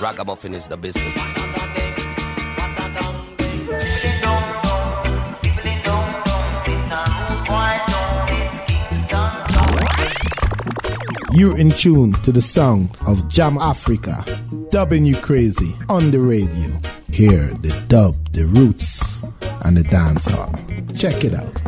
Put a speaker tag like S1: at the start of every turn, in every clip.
S1: Ragamuffin is the business.
S2: You're in tune to the sound of Jam Africa, dubbing you crazy on the radio. Hear the dub, the roots, and the dancehall. Check it out.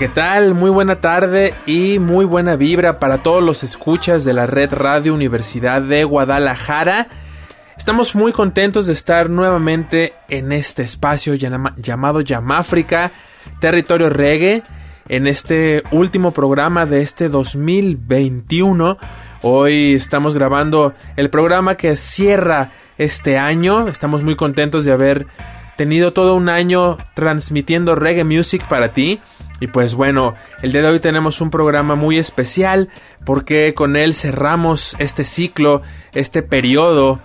S3: ¿Qué tal? Muy buena tarde y muy buena vibra para todos los escuchas de la Red Radio Universidad de Guadalajara. Estamos muy contentos de estar nuevamente en este espacio llama- llamado Yamáfrica, territorio reggae, en este último programa de este 2021. Hoy estamos grabando el programa que cierra este año. Estamos muy contentos de haber tenido todo un año transmitiendo reggae music para ti. Y pues bueno, el día de hoy tenemos un programa muy especial porque con él cerramos este ciclo, este periodo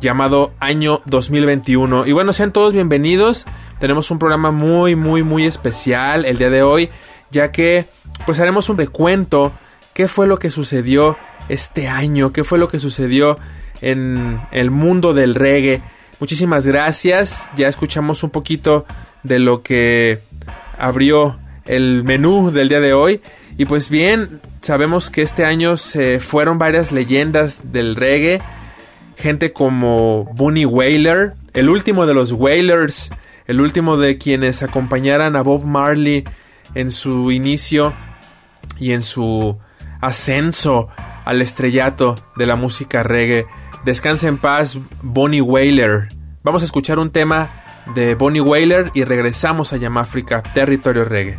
S3: llamado año 2021. Y bueno, sean todos bienvenidos. Tenemos un programa muy, muy, muy especial el día de hoy, ya que pues haremos un recuento. ¿Qué fue lo que sucedió este año? ¿Qué fue lo que sucedió en el mundo del reggae? Muchísimas gracias. Ya escuchamos un poquito de lo que abrió el menú del día de hoy. Y pues bien, sabemos que este año se fueron varias leyendas del reggae gente como Bunny Wailer, el último de los Wailers, el último de quienes acompañaran a Bob Marley en su inicio y en su ascenso al estrellato de la música reggae. Descansa en paz, Bonnie Wailer. Vamos a escuchar un tema de Bonnie Wailer y regresamos a Yamáfrica, territorio reggae.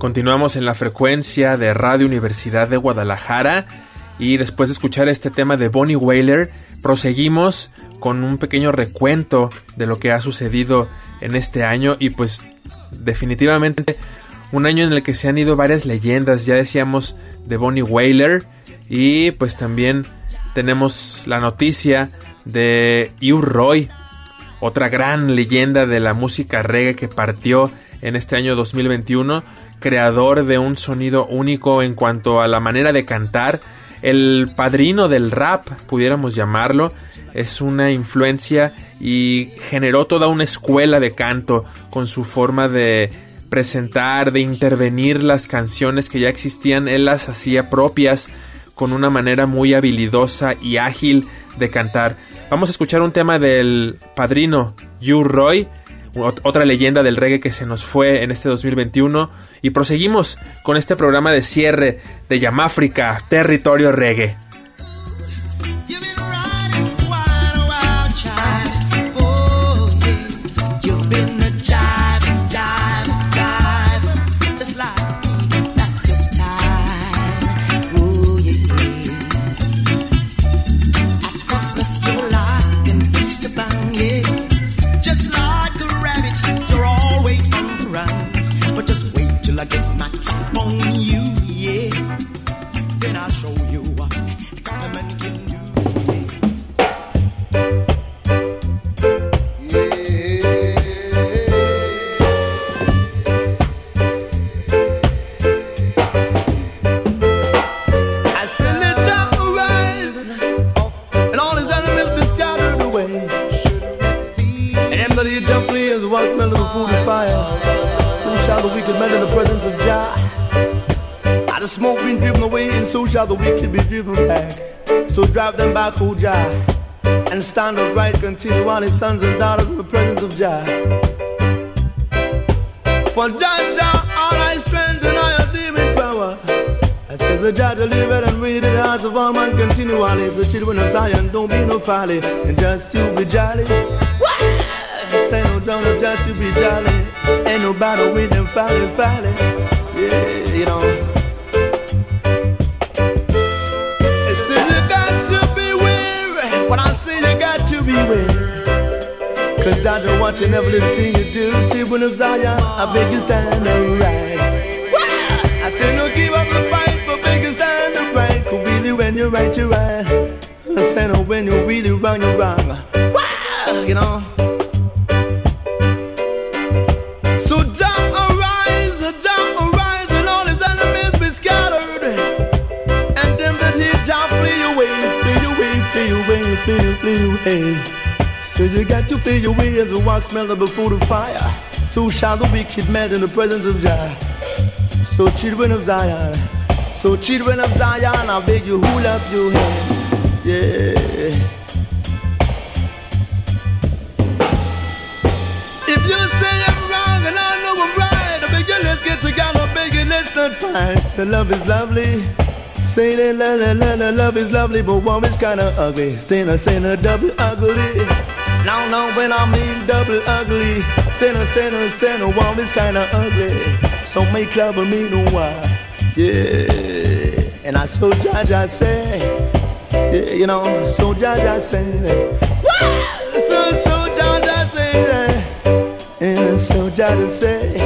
S3: Continuamos en la frecuencia de Radio Universidad de Guadalajara y después de escuchar este tema de Bonnie Whaler, proseguimos con un pequeño recuento de lo que ha sucedido en este año y pues definitivamente un año en el que se han ido varias leyendas, ya decíamos de Bonnie Whaler y pues también tenemos la noticia de Hugh Roy, otra gran leyenda de la música reggae que partió en este año 2021 creador de un sonido único en cuanto a la manera de cantar, el padrino del rap, pudiéramos llamarlo, es una influencia y generó toda una escuela de canto con su forma de presentar, de intervenir las canciones que ya existían, él las hacía propias con una manera muy habilidosa y ágil de cantar. Vamos a escuchar un tema del padrino You Roy otra leyenda del reggae que se nos fue en este 2021. Y proseguimos con este programa de cierre de Yamáfrica, Territorio Reggae.
S2: So the wicked be driven back. So drive them back, O Jah, and stand upright, continue on his sons and daughters in the presence of Jah. For Jah Jah, all I strength and I am demon power. I says the Jah to live it and read the hearts of all man continually. So children of Zion, don't be no folly, and just to be jolly. Say no John, just to be jolly. Ain't no battle with them folly, folly. Yeah, you know. Cause Jah watching every little thing you do. Children of Zion, I beg you stand and right. I say no give up the fight, but beg you stand and right. Cause really when you're right, you're right. I say no when you're really wrong, you're wrong. You know. So Jah arise, Jah arise, and all his enemies be scattered. And them that hear Jah flee away, flee away, flee away, flee, flee away. Says you got to feel your way as a wax melted before the fire. So shall the wicked melt in the presence of Jah. So children of Zion, so children of Zion, I beg you, hold up your head. Yeah. If you say I'm wrong and I know I'm right, I beg you, let's get together, I beg you, let's not fight. So love is lovely. Say that la la la la love is lovely, but woman's kinda ugly. Say no, say no, double ugly. Now, now, when I mean double ugly. Say no, say no, woman's kinda ugly. So make love with me no why. Yeah. And I so Jaja say, yeah, you know, so Jaja say, Wah! so so Jaja say, and so Jaja say,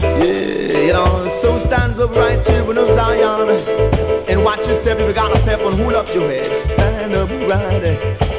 S2: yeah, you know, so stands up right children of Zion, and watch your step if you got a pep and hold up your head, stand up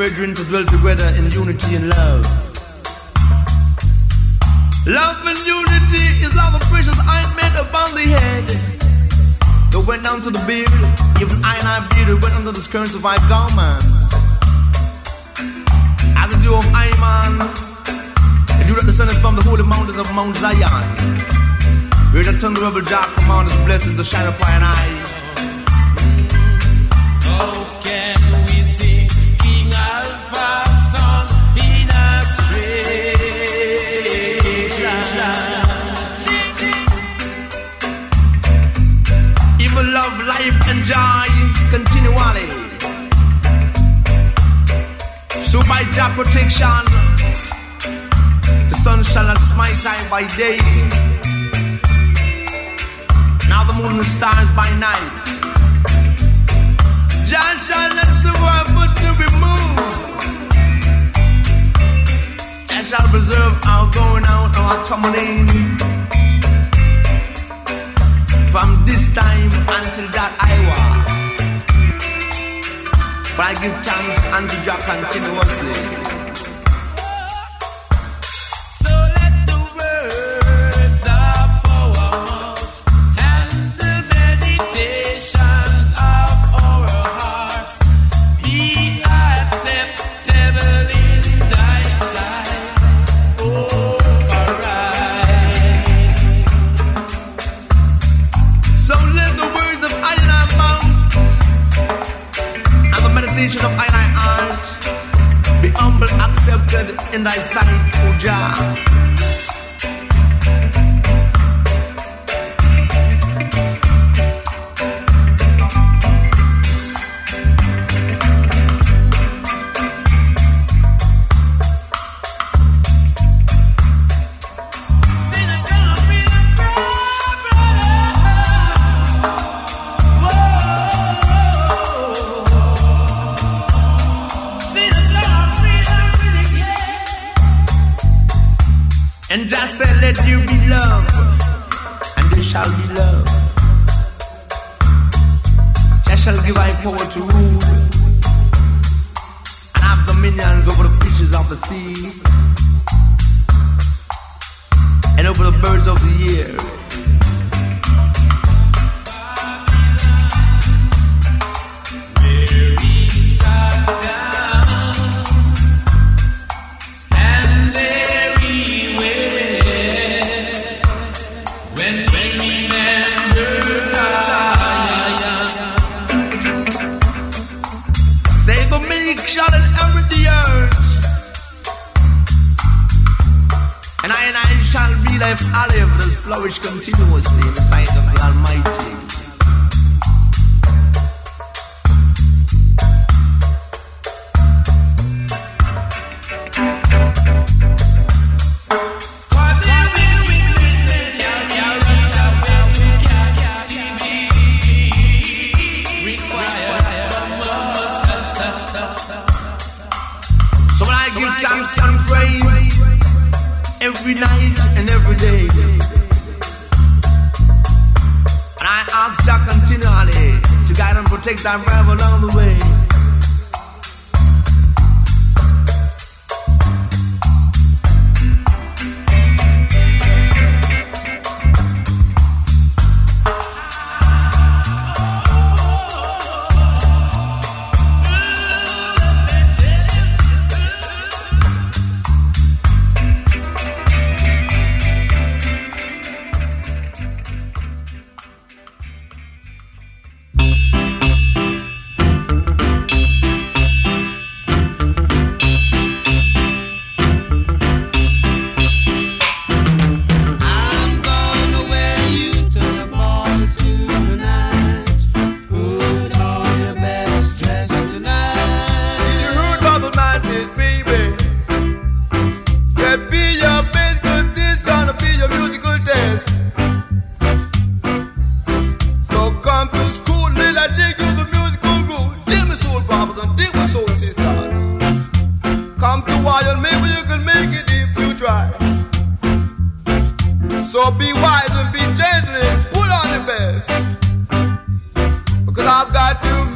S2: brethren, to dwell together in unity and love. Love and unity is like the precious ointment upon the head. That went down to the beard, even I and I beard went under the skirts of our garments. As the dew of Iman, the that descended from the holy mountains of Mount Zion. Where the tongue of Jah command his blessings to shine upon an eye. So by protection, the sun shall not smite I by day. Now the moon and stars by night. Jah shall not survive but to be moved. Jah shall preserve our going out, our coming in. From this time until that hour. But I give thanks unto Jah continuously. shall be life I live, flourish continuously in the sight of the Almighty. So be wise and be gentle and put on the best. Because I've got
S4: to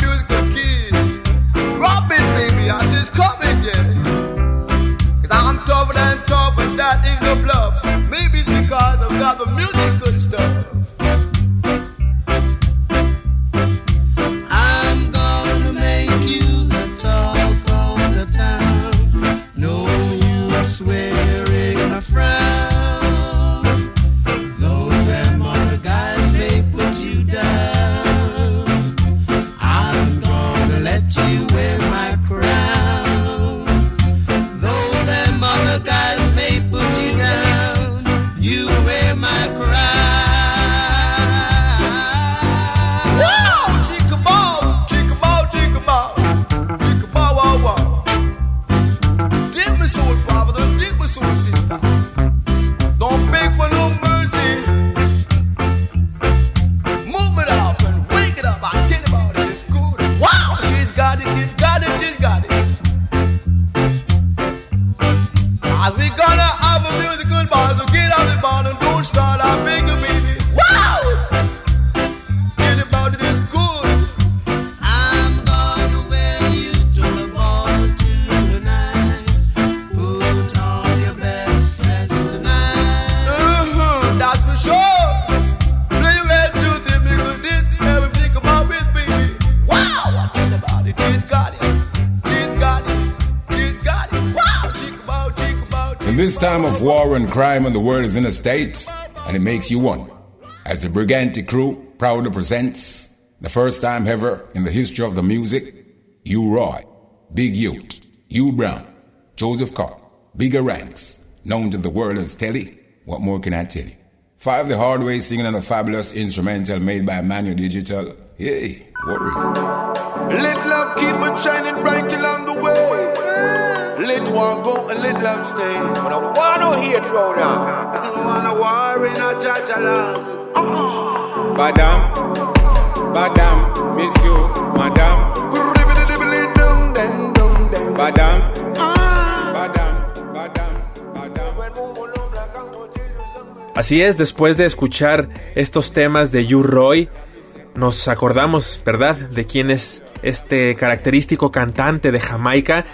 S5: In this time of war and crime, and the world is in a state, and it makes you wonder. As the Brigante crew proudly presents the first time ever in the history of the music, U Roy, Big Ute, U Brown, Joseph Carr, Bigger Ranks, known to the world as Telly. What more can I tell you? Five the hard way singing on a fabulous instrumental made by Manual Digital. Hey, what is
S2: Let love keep on shining bright along the way. Let war go and let love stay. But I want no hate road on. I don't want a war in a judge along.
S6: Badam, Badam, miss you, Madam. Badam, Badam, Badam, Badam.
S3: Así es, después de escuchar estos temas de You Roy, nos acordamos, ¿verdad?, de quién es este característico cantante de Jamaica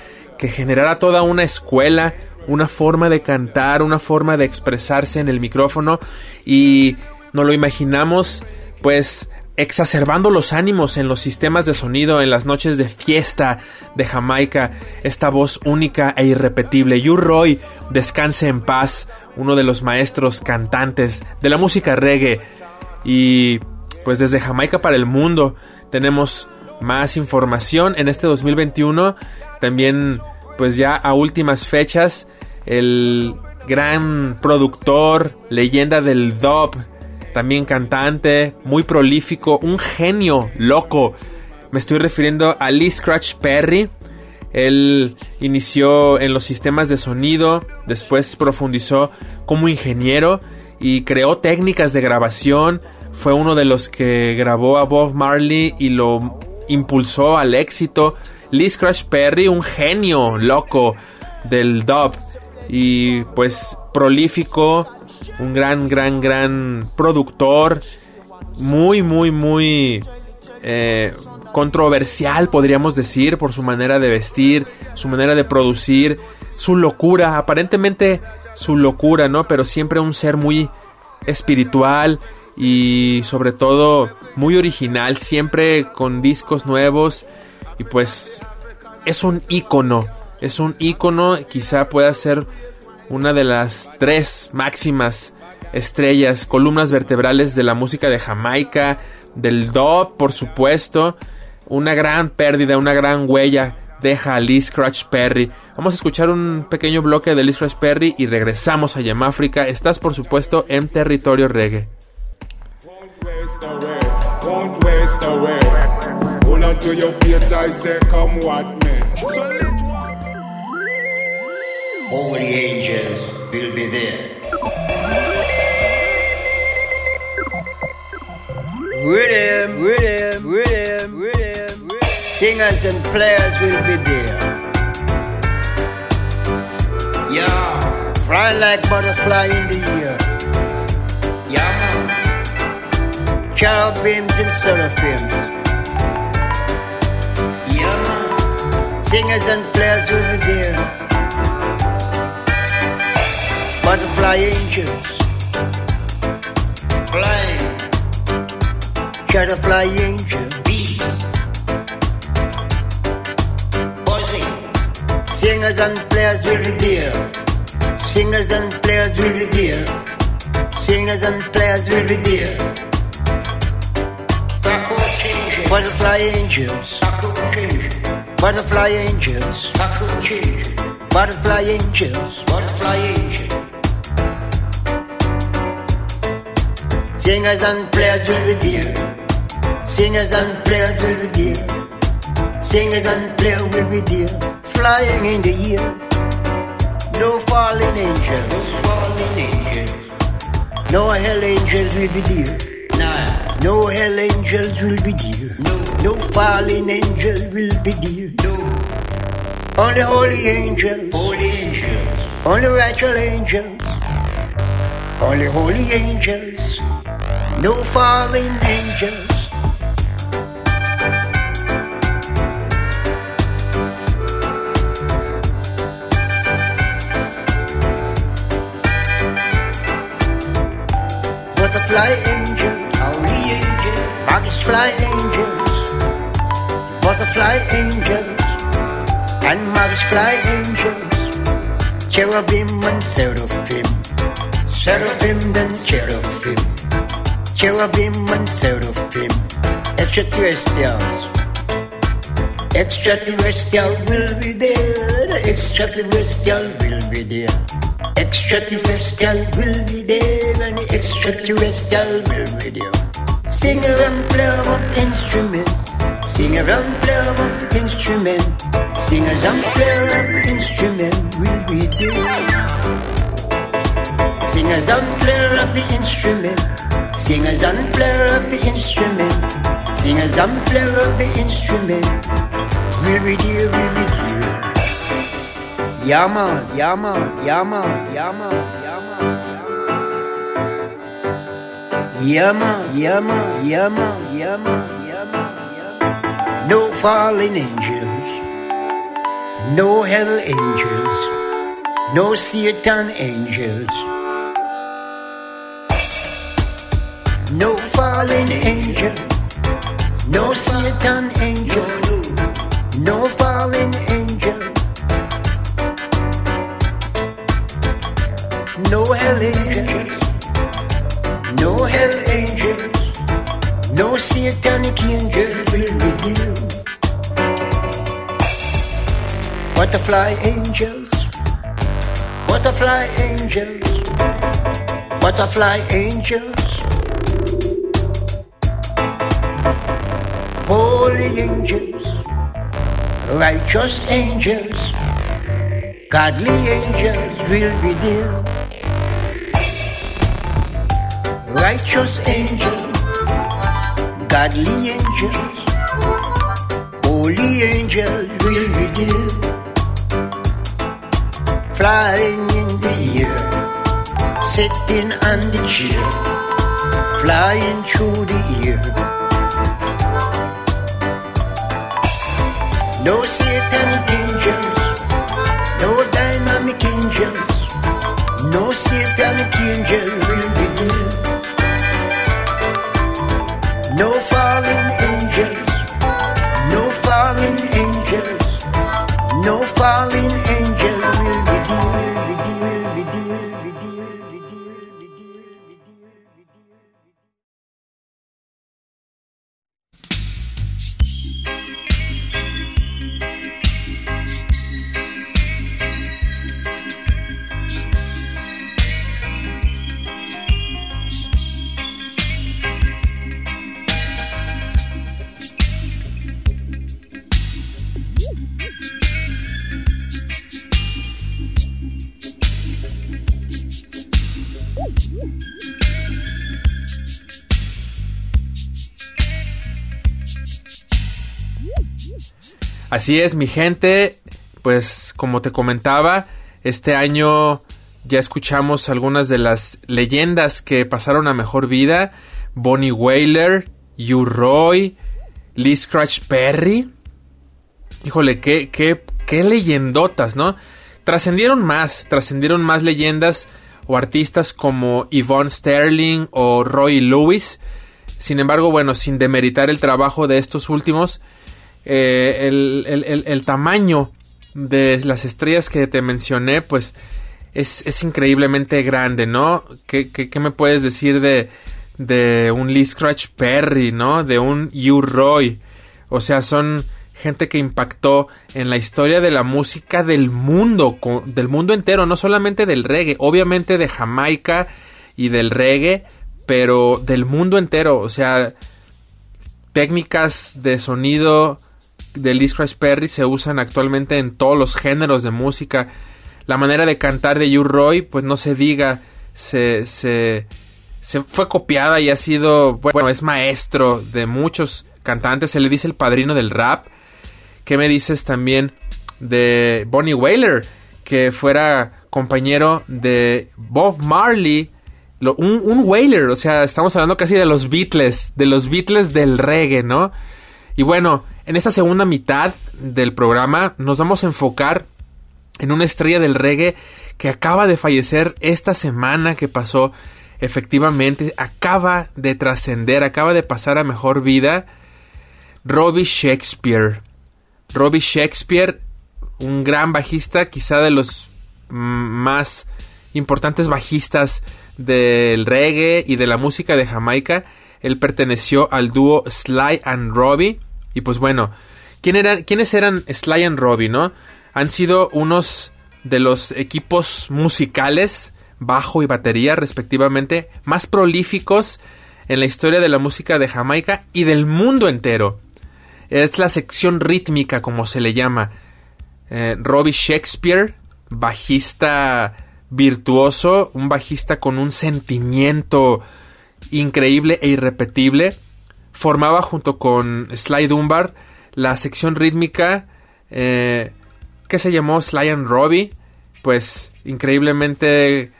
S3: que generará toda una escuela, una forma de cantar, una forma de expresarse en el micrófono y nos lo imaginamos pues exacerbando los ánimos en los sistemas de sonido en las noches de fiesta de Jamaica, esta voz única e irrepetible. You Roy, descanse en paz, uno de los maestros cantantes de la música reggae. Y pues desde Jamaica para el mundo tenemos más información en este 2021. También pues ya a últimas fechas el gran productor, leyenda del dub, también cantante, muy prolífico, un genio loco. Me estoy refiriendo a Lee Scratch Perry. Él inició en los sistemas de sonido, después profundizó como ingeniero y creó técnicas de grabación. Fue uno de los que grabó a Bob Marley y lo impulsó al éxito. Lee Scratch Perry, un genio loco del dub y pues prolífico, un gran, gran, gran productor, muy, muy, muy eh, controversial, podríamos decir, por su manera de vestir, su manera de producir, su locura, aparentemente su locura, ¿no? Pero siempre un ser muy espiritual y sobre todo muy original, siempre con discos nuevos y pues es un ícono, es un ícono, quizá pueda ser una de las tres máximas estrellas, columnas vertebrales de la música de Jamaica, del dub, por supuesto. Una gran pérdida, una gran huella deja a Lee Scratch Perry. Vamos a escuchar un pequeño bloque de Lee Scratch Perry y regresamos a Yamáfrica. Estás, por supuesto, en territorio reggae.
S6: Waste away, waste away. Hold on to your faith, I say, come what may. So let
S1: All the angels will be there. Rhythm, rhythm, rhythm, rhythm, rhythm. Singers and players will be there. Yeah, flying like butterfly in the air. Yeah. Cherubims and seraphims. Singers and players will be there. Butterfly angels. Flying. Butterfly angel. Bees. Buzzing. Singers and players will be there. Singers and players will be there. Singers and players will be there. Butterfly angels. Butterfly angels. Butterfly angels. Butterfly angels. Butterfly angels. Singers and players will be there. Singers and players will be there. Singers and players will be there. Flying in the air. No falling angels. No falling angels. No hell angels will be there. No hell angels will be there. No. No falling angels will be there. No. Only holy angels. Holy angels. Only righteous angels. Only holy angels. No fallen angels. Butterfly angels, butterfly angels, butterfly angels, and angels, cherubim and seraphim, seraphim and cherubim cherubim and seraphim, extraterrestrials. Extraterrestrial will be there. The extraterrestrial will be there. Extraterrestrial will be there, and extraterrestrial will be there. Singer and player of the instrument. Singer and player of the instrument. Singers and player of the instrument. We be there. Singers and player of the instrument. Singers and player of the instrument. Singers and player of the instrument. We be do. We we do. Yama, yama, yama, yama, yama man, yama, yama, yama, yama. No fallen angels. No hell angels. No Satan angels. No fallen angel, no Satan angel, no fallen angel, no hell angels, no hell angels, no satanic angel will redeem. Butterfly angels, butterfly angels, butterfly angels. holy angels, righteous angels, godly angels will be there. Righteous angels, godly angels, holy angels will be there. Flying in the air, sitting on the chair, flying through the air. No satanic angels, no dynamic angels, no satanic angel will be there. No fallen angels, no fallen angels, no angel will be
S3: Así es, mi gente. Pues como te comentaba, este año ya escuchamos algunas de las leyendas que pasaron a mejor vida. Bonnie Whaler, U. Roy, Lee Scratch Perry. Híjole, qué, qué, qué leyendotas, ¿no? Trascendieron más, trascendieron más leyendas o artistas como Yvonne Sterling o Roy Lewis. Sin embargo, bueno, sin demeritar el trabajo de estos últimos, eh, el, el- el- tamaño de las estrellas que te mencioné, pues es, es increíblemente grande, ¿no? ¿Qué, qué- me puedes decir de, de un Lee Scratch Perry, ¿no? De un U. Roy. O sea, son gente que impactó en la historia de la música del mundo, del mundo entero, no solamente del reggae, obviamente de Jamaica y del reggae, pero del mundo entero, o sea, técnicas de sonido de Lee Scratch Perry se usan actualmente en todos los géneros de música. La manera de cantar de U. Roy, pues no se diga, se, se, fue copiada y ha sido, bueno, es maestro de muchos cantantes, se le dice el padrino del rap. ¿Qué me dices también de Bonnie Whaler? Que fuera compañero de Bob Marley, un, un Whaler, o sea, estamos hablando casi de los Beatles, de los Beatles del reggae, ¿no? Y bueno, en esta segunda mitad del programa nos vamos a enfocar en una estrella del reggae que acaba de fallecer esta semana que pasó. Efectivamente, acaba de trascender, acaba de pasar a mejor vida. Robbie Shakespeare. Robbie Shakespeare, un gran bajista, quizá de los mm, más importantes bajistas del reggae y de la música de Jamaica. Él perteneció al dúo Sly and Robbie. Y pues bueno, ¿quién era- ¿quiénes eran Sly and Robbie, no? Han sido unos de los equipos musicales, bajo y batería respectivamente, más prolíficos en la historia de la música de Jamaica y del mundo entero. Es la sección rítmica, como se le llama. Eh, Robbie Shakespeare, bajista virtuoso, un bajista con un sentimiento increíble e irrepetible, formaba junto con Sly Dunbar la sección rítmica eh, que se llamó Sly and Robbie, pues increíblemente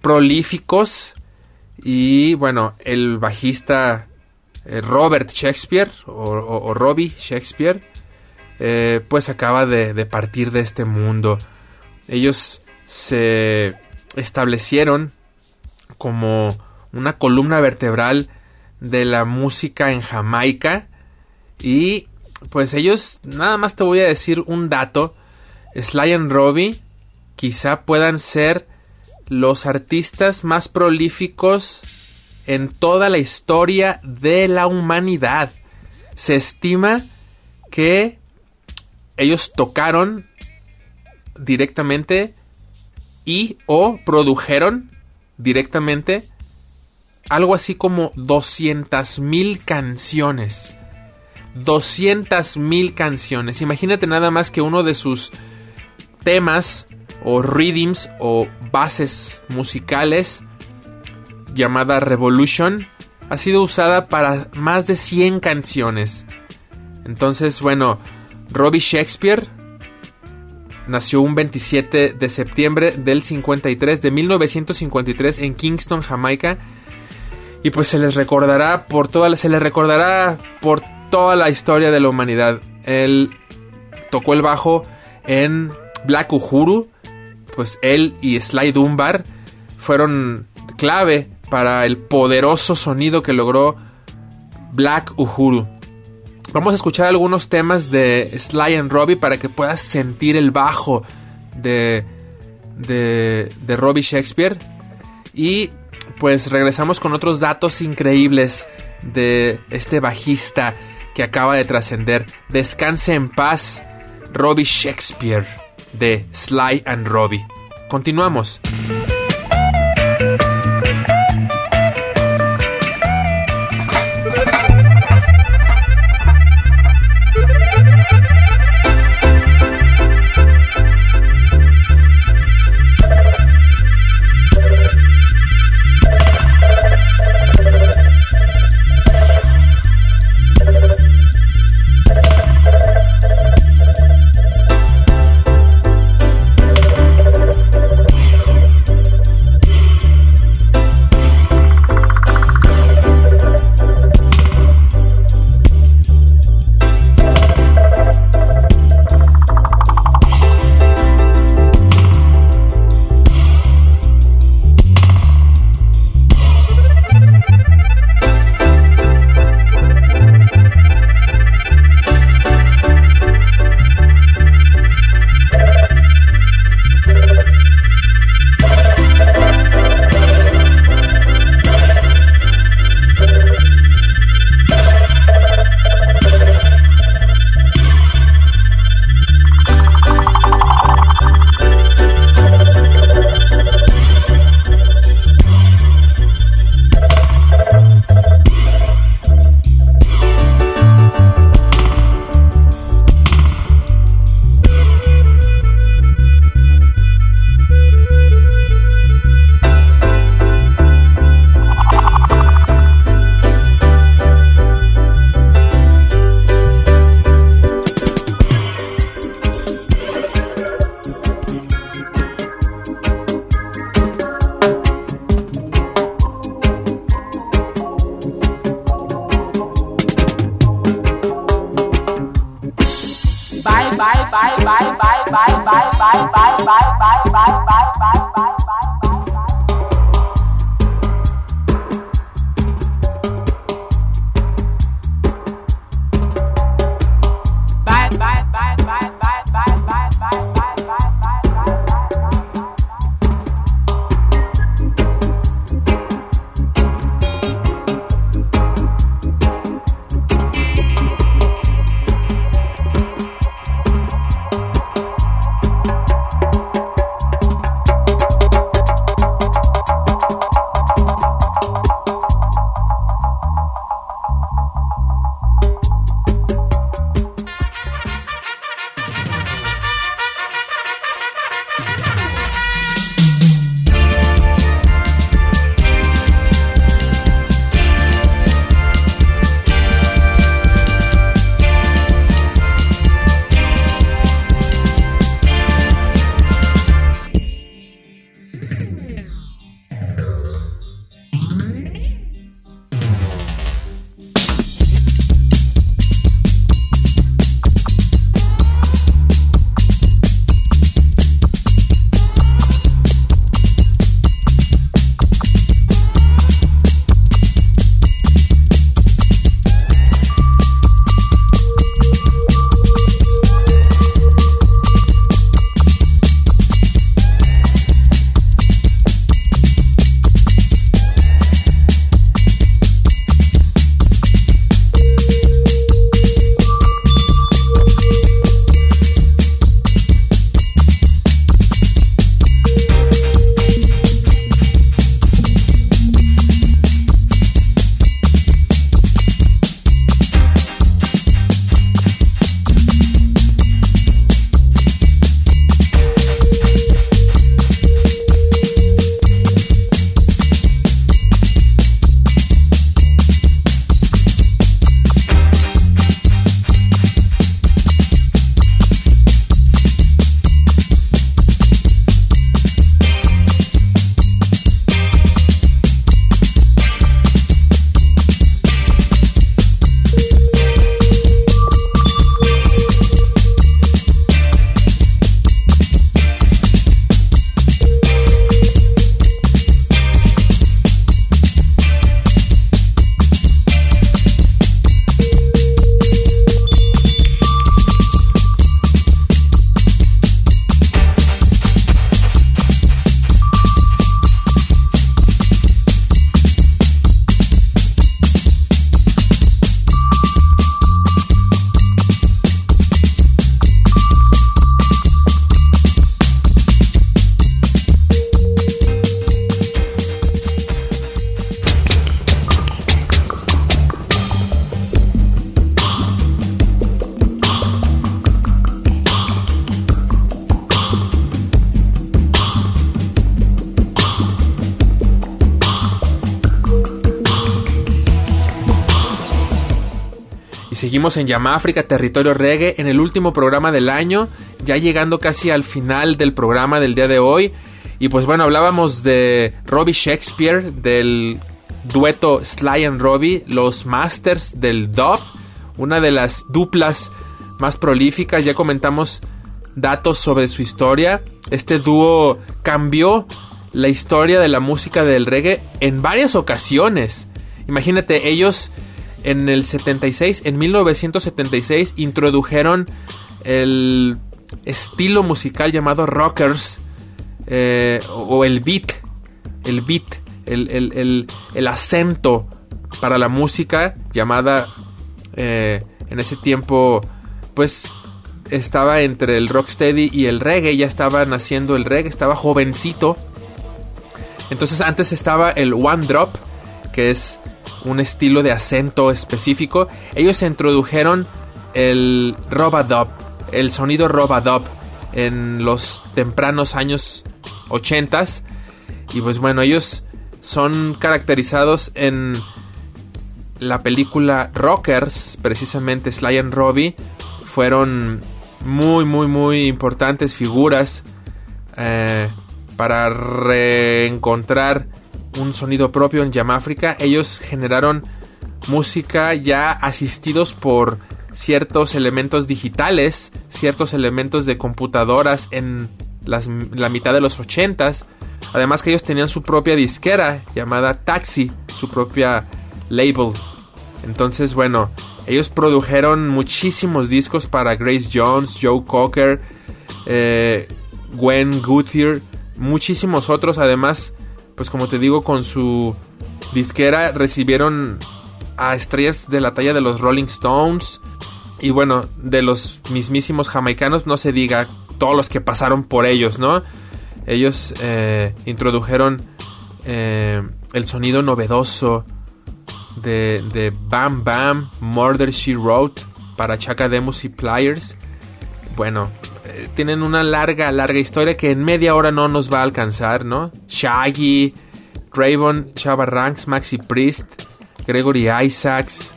S3: prolíficos y bueno, el bajista eh, Robert Shakespeare o, Robbie Shakespeare eh, pues acaba de partir de este mundo. Ellos se establecieron como una columna vertebral de la música en Jamaica. Y pues ellos nada más te voy a decir un dato. Sly and Robbie quizá puedan ser los artistas más prolíficos en toda la historia de la humanidad. Se estima que ellos tocaron directamente y o produjeron directamente algo así como 200 mil canciones. 200 mil canciones. Imagínate nada más que uno de sus temas o rhythms o bases musicales llamada Revolution ha sido usada para más de 100 canciones. Entonces, bueno, Robbie Shakespeare nació un 27 de septiembre del 53 de 1953 en Kingston, Jamaica. Y pues se les recordará por toda la- se les recordará por toda la historia de la humanidad. Él tocó el bajo en Black Uhuru, pues él y Sly Dunbar fueron clave para el poderoso sonido que logró Black Uhuru. Vamos a escuchar algunos temas de Sly and Robbie para que puedas sentir el bajo de, de, de Robbie Shakespeare. Y pues regresamos con otros datos increíbles de este bajista que acaba de trascender. Descanse en paz, Robbie Shakespeare de Sly and Robbie. Continuamos. Seguimos en Yamáfrica, territorio reggae, en el último programa del año, ya llegando casi al final del programa del día de hoy. Y pues bueno, hablábamos de Robbie Shakespeare, del dueto Sly and Robbie, los Masters del Dub, una de las duplas más prolíficas. Ya comentamos datos sobre su historia. Este dúo cambió la historia de la música del reggae en varias ocasiones. Imagínate, ellos en el 76, en 1976, introdujeron el estilo musical llamado rockers eh, o el beat, el beat, el, el- el- acento para la música llamada eh, en ese tiempo, pues estaba entre el rocksteady y el reggae, ya estaba naciendo el reggae, estaba jovencito. Entonces antes estaba el one drop, que es un estilo de acento específico. Ellos introdujeron el robadub, el sonido robadub en los tempranos años 80 y pues bueno, ellos son caracterizados en la película Rockers, precisamente Sly and Robbie, fueron muy, muy, muy importantes figuras eh, para reencontrar un sonido propio en Yamáfrica. Ellos generaron música ya asistidos por ciertos elementos digitales, ciertos elementos de computadoras en la mitad de los 80s. Además que ellos tenían su propia disquera llamada Taxi, su propia label. Entonces, bueno, ellos produjeron muchísimos discos para Grace Jones, Joe Cocker, eh, Gwen Guthier, muchísimos otros. Además, pues como te digo, con su disquera recibieron a estrellas de la talla de los Rolling Stones. Y bueno, de los mismísimos jamaicanos, no se diga todos los que pasaron por ellos, ¿no? Ellos eh, introdujeron eh, el sonido novedoso de, de Bam Bam, Murder She Wrote para Chaka Demus y Pliers. Bueno, tienen una larga, larga historia que en media hora no nos va a alcanzar, ¿no? Shaggy, Raven, Chava Ranks, Maxi Priest, Gregory Isaacs.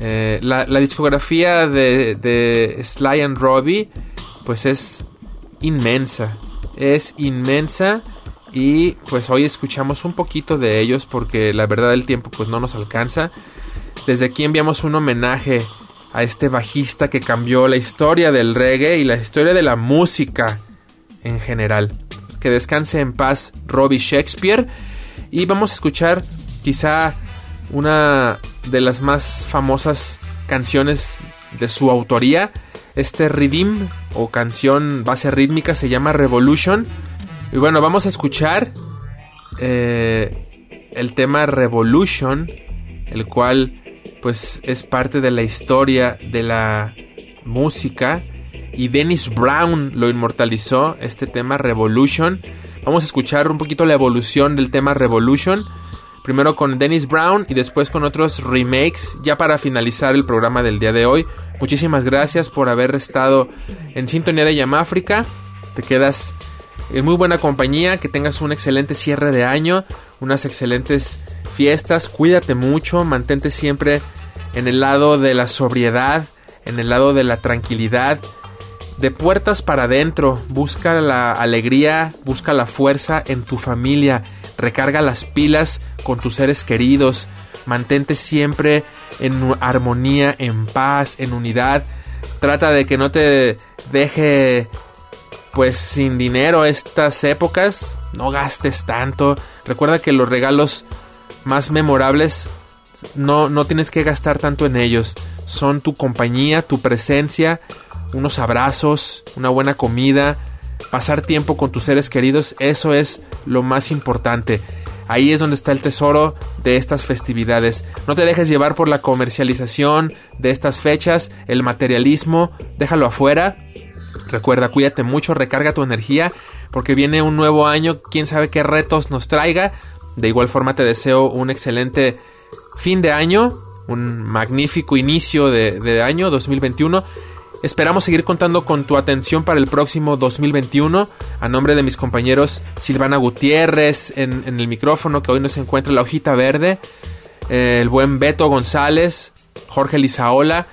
S3: eh, la, la discografía de, de Sly and Robbie, pues es inmensa. Es inmensa. Y pues hoy escuchamos un poquito de ellos porque la verdad el tiempo pues no nos alcanza. Desde aquí enviamos un homenaje a este bajista que cambió la historia del reggae y la historia de la música en general. Que descanse en paz Robbie Shakespeare. Y vamos a escuchar quizá una de las más famosas canciones de su autoría. Este rhythm o canción base rítmica se llama Revolution. Y bueno, vamos a escuchar eh, el tema Revolution, el cual pues es parte de la historia de la música. Y Dennis Brown lo inmortalizó, este tema Revolution. Vamos a escuchar un poquito la evolución del tema Revolution. Primero con Dennis Brown y después con otros remakes, ya para finalizar el programa del día de hoy. Muchísimas gracias por haber estado en sintonía de Yamáfrica. Te quedas en muy buena compañía, que tengas un excelente cierre de año, unas excelentes fiestas, cuídate mucho, mantente siempre en el lado de la sobriedad, en el lado de la tranquilidad, de puertas para adentro, busca la alegría, busca la fuerza en tu familia, recarga las pilas con tus seres queridos, mantente siempre en armonía, en paz, en unidad, trata de que no te deje pues sin dinero estas épocas, no gastes tanto. Recuerda que los regalos más memorables no, no tienes que gastar tanto en ellos. Son tu compañía, tu presencia, unos abrazos, una buena comida, pasar tiempo con tus seres queridos, eso es lo más importante. Ahí es donde está el tesoro de estas festividades. No te dejes llevar por la comercialización de estas fechas, el materialismo, déjalo afuera. Recuerda, cuídate mucho, recarga tu energía, porque viene un nuevo año, quién sabe qué retos nos traiga. De igual forma te deseo un excelente fin de año, un magnífico inicio de, año 2021. Esperamos seguir contando con tu atención para el próximo 2021. A nombre de mis compañeros Silvana Gutiérrez en, el micrófono, que hoy nos encuentra la hojita verde, el buen Beto González, Jorge Lizaola.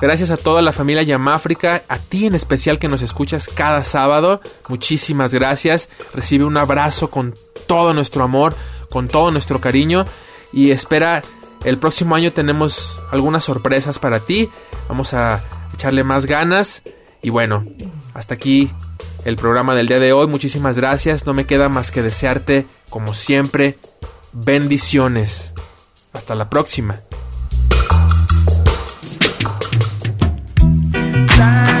S3: Gracias a toda la familia Yamáfrica, a ti en especial que nos escuchas cada sábado. Muchísimas gracias. Recibe un abrazo con todo nuestro amor, con todo nuestro cariño y espera el próximo año tenemos algunas sorpresas para ti. Vamos a echarle más ganas y bueno, hasta aquí el programa del día de hoy. Muchísimas gracias. No me queda más que desearte como siempre bendiciones. Hasta la próxima.
S2: shine.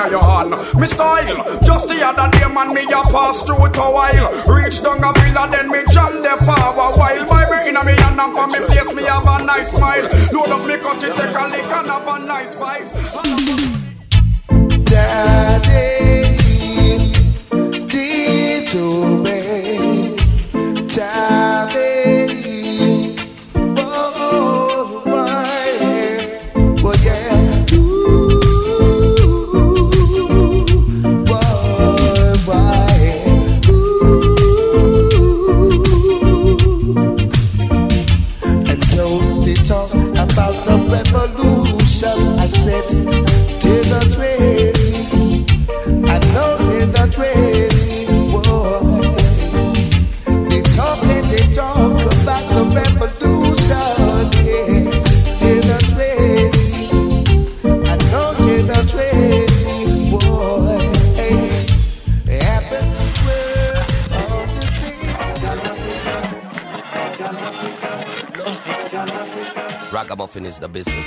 S2: in
S6: your hand. Me style, just the other day, man, me a pass through it a while. Reach down a villa, then me jam there for a while. Bible in a me hand and for me face, me have a nice smile. No love me cut, take a lick and have a nice vibe.
S2: Daddy, did you business.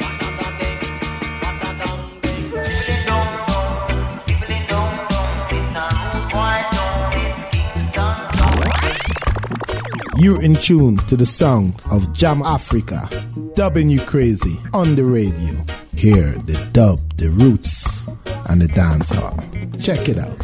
S7: You're in tune to the sound of Jam Africa, dubbing you crazy on the radio. Hear the dub, the roots, and the dance hall. Check it out.